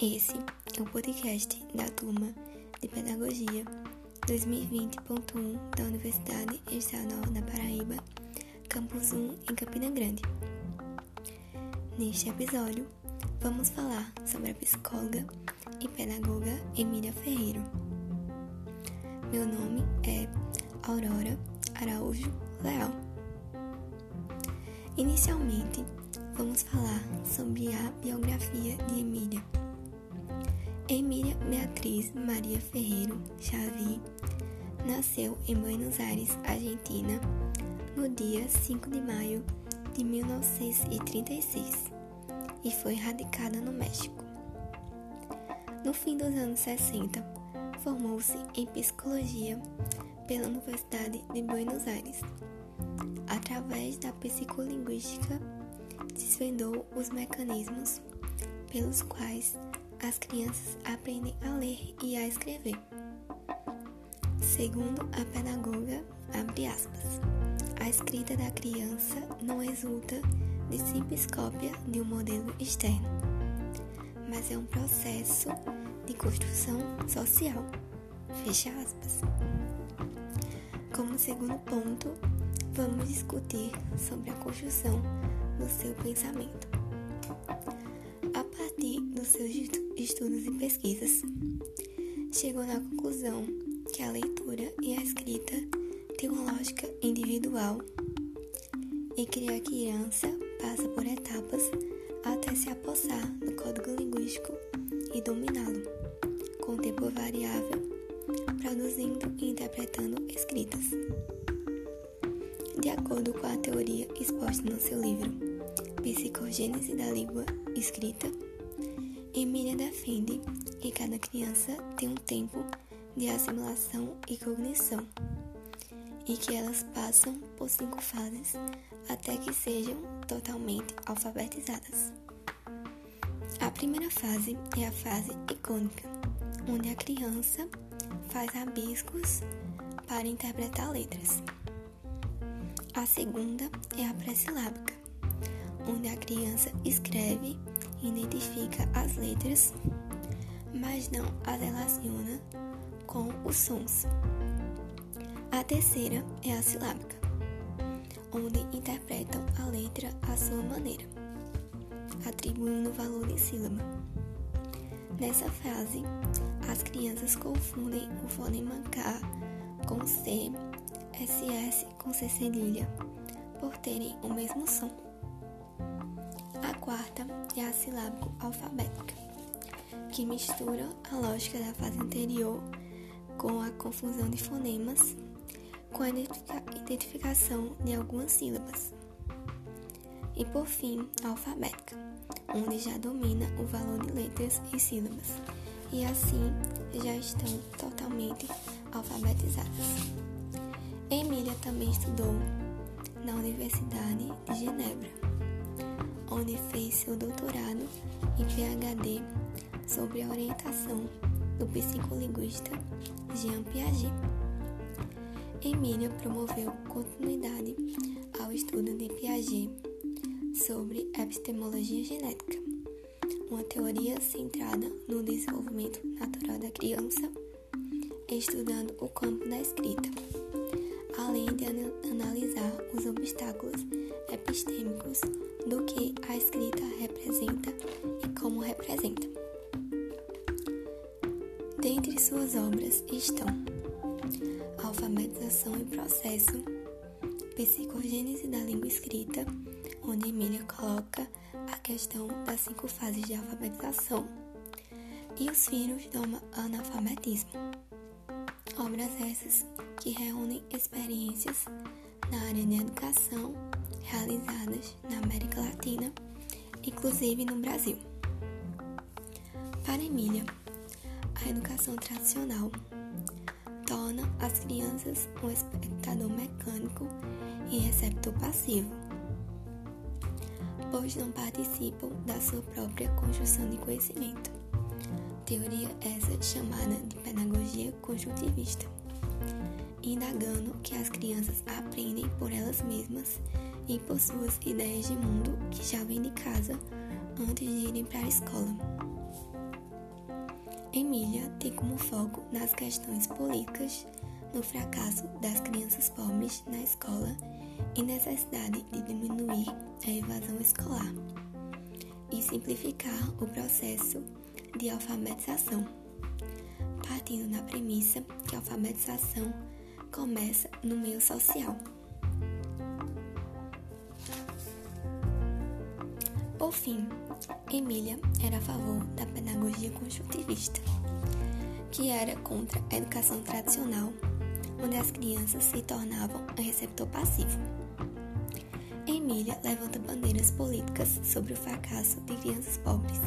Esse é o podcast da turma de Pedagogia 2020.1 da Universidade Estadual da Paraíba, Campus 1 em Campina Grande. Neste episódio, vamos falar sobre a psicóloga e pedagoga Emília Ferreiro. Meu nome é Aurora Araújo Leal. Inicialmente, vamos falar sobre a biografia de Emília. Emília Beatriz Maria Ferreiro Xavi nasceu em Buenos Aires, Argentina, no dia 5 de maio de 1936 e foi radicada no México. No fim dos anos 60, formou-se em psicologia pela Universidade de Buenos Aires. Através da psicolinguística, desvendou os mecanismos pelos quais as crianças aprendem a ler e a escrever. Segundo a pedagoga, aspas, a escrita da criança não resulta de simples cópia de um modelo externo, mas é um processo de construção social. Fecha aspas. Como segundo ponto, vamos discutir sobre a construção do seu pensamento. A partir dos seus estudos e pesquisas, chegou na conclusão que a leitura e a escrita têm uma lógica individual e que a criança passa por etapas até se apossar do código linguístico e dominá-lo, com tempo variável, produzindo e interpretando escritas. De acordo com a teoria exposta no seu livro Psicogênese da Língua Escrita, Emília defende que cada criança tem um tempo de assimilação e cognição e que elas passam por cinco fases até que sejam totalmente alfabetizadas. A primeira fase é a fase icônica, onde a criança faz rabiscos para interpretar letras. A segunda é a pré-silábica, onde a criança escreve identifica as letras, mas não as relaciona com os sons. A terceira é a silábica, onde interpretam a letra à sua maneira, atribuindo valor de sílaba. Nessa fase, as crianças confundem o fonema K com C, SS com C cedilha, por terem o mesmo som. Quarta é a silábico alfabética, que mistura a lógica da fase anterior com a confusão de fonemas, com a identificação de algumas sílabas. E por fim, a alfabética, onde já domina o valor de letras e sílabas, e assim já estão totalmente alfabetizadas. Emília também estudou na Universidade de Genebra onde fez seu doutorado e PhD sobre a orientação do psicolinguista Jean Piaget. Emília promoveu continuidade ao estudo de Piaget sobre epistemologia genética, uma teoria centrada no desenvolvimento natural da criança, estudando o campo da escrita, além de analisar os obstáculos epistêmicos do que a escrita representa e como representa. Dentre suas obras estão Alfabetização e Processo, Psicogênese da Língua Escrita, onde Emília coloca a questão das cinco fases de alfabetização, e Os Filhos do Analfabetismo. Obras essas que reúnem experiências na área de educação realizadas na América Latina, inclusive no Brasil. Para Emília, a educação tradicional torna as crianças um espectador mecânico e receptor passivo, pois não participam da sua própria construção de conhecimento. Teoria essa chamada de pedagogia construtivista, indagando que as crianças aprendem por elas mesmas e por suas ideias de mundo que já vêm de casa antes de irem para a escola. Emília tem como foco nas questões políticas, no fracasso das crianças pobres na escola e necessidade de diminuir a evasão escolar e simplificar o processo de alfabetização, partindo da premissa que a alfabetização começa no meio social. Por fim, Emília era a favor da pedagogia construtivista, que era contra a educação tradicional, onde as crianças se tornavam um receptor passivo. Emília levanta bandeiras políticas sobre o fracasso de crianças pobres.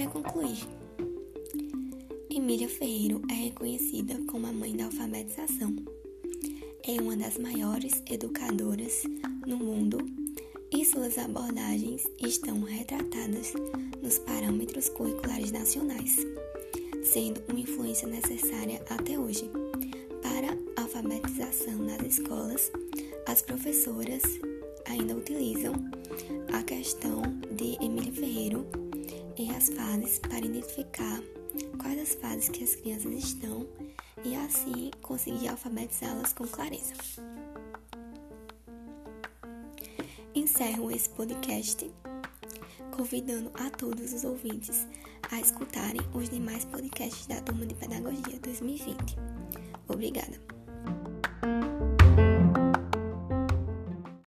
Para concluir, Emília Ferreiro é reconhecida como a mãe da alfabetização. É uma das maiores educadoras no mundo e suas abordagens estão retratadas nos parâmetros curriculares nacionais, sendo uma influência necessária até hoje. Para a alfabetização nas escolas, as professoras ainda utilizam a questão de Emília Ferreiro e as fases para identificar quais as fases que as crianças estão e assim conseguir alfabetizá-las com clareza. Encerro esse podcast convidando a todos os ouvintes a escutarem os demais podcasts da Turma de Pedagogia 2020. Obrigada!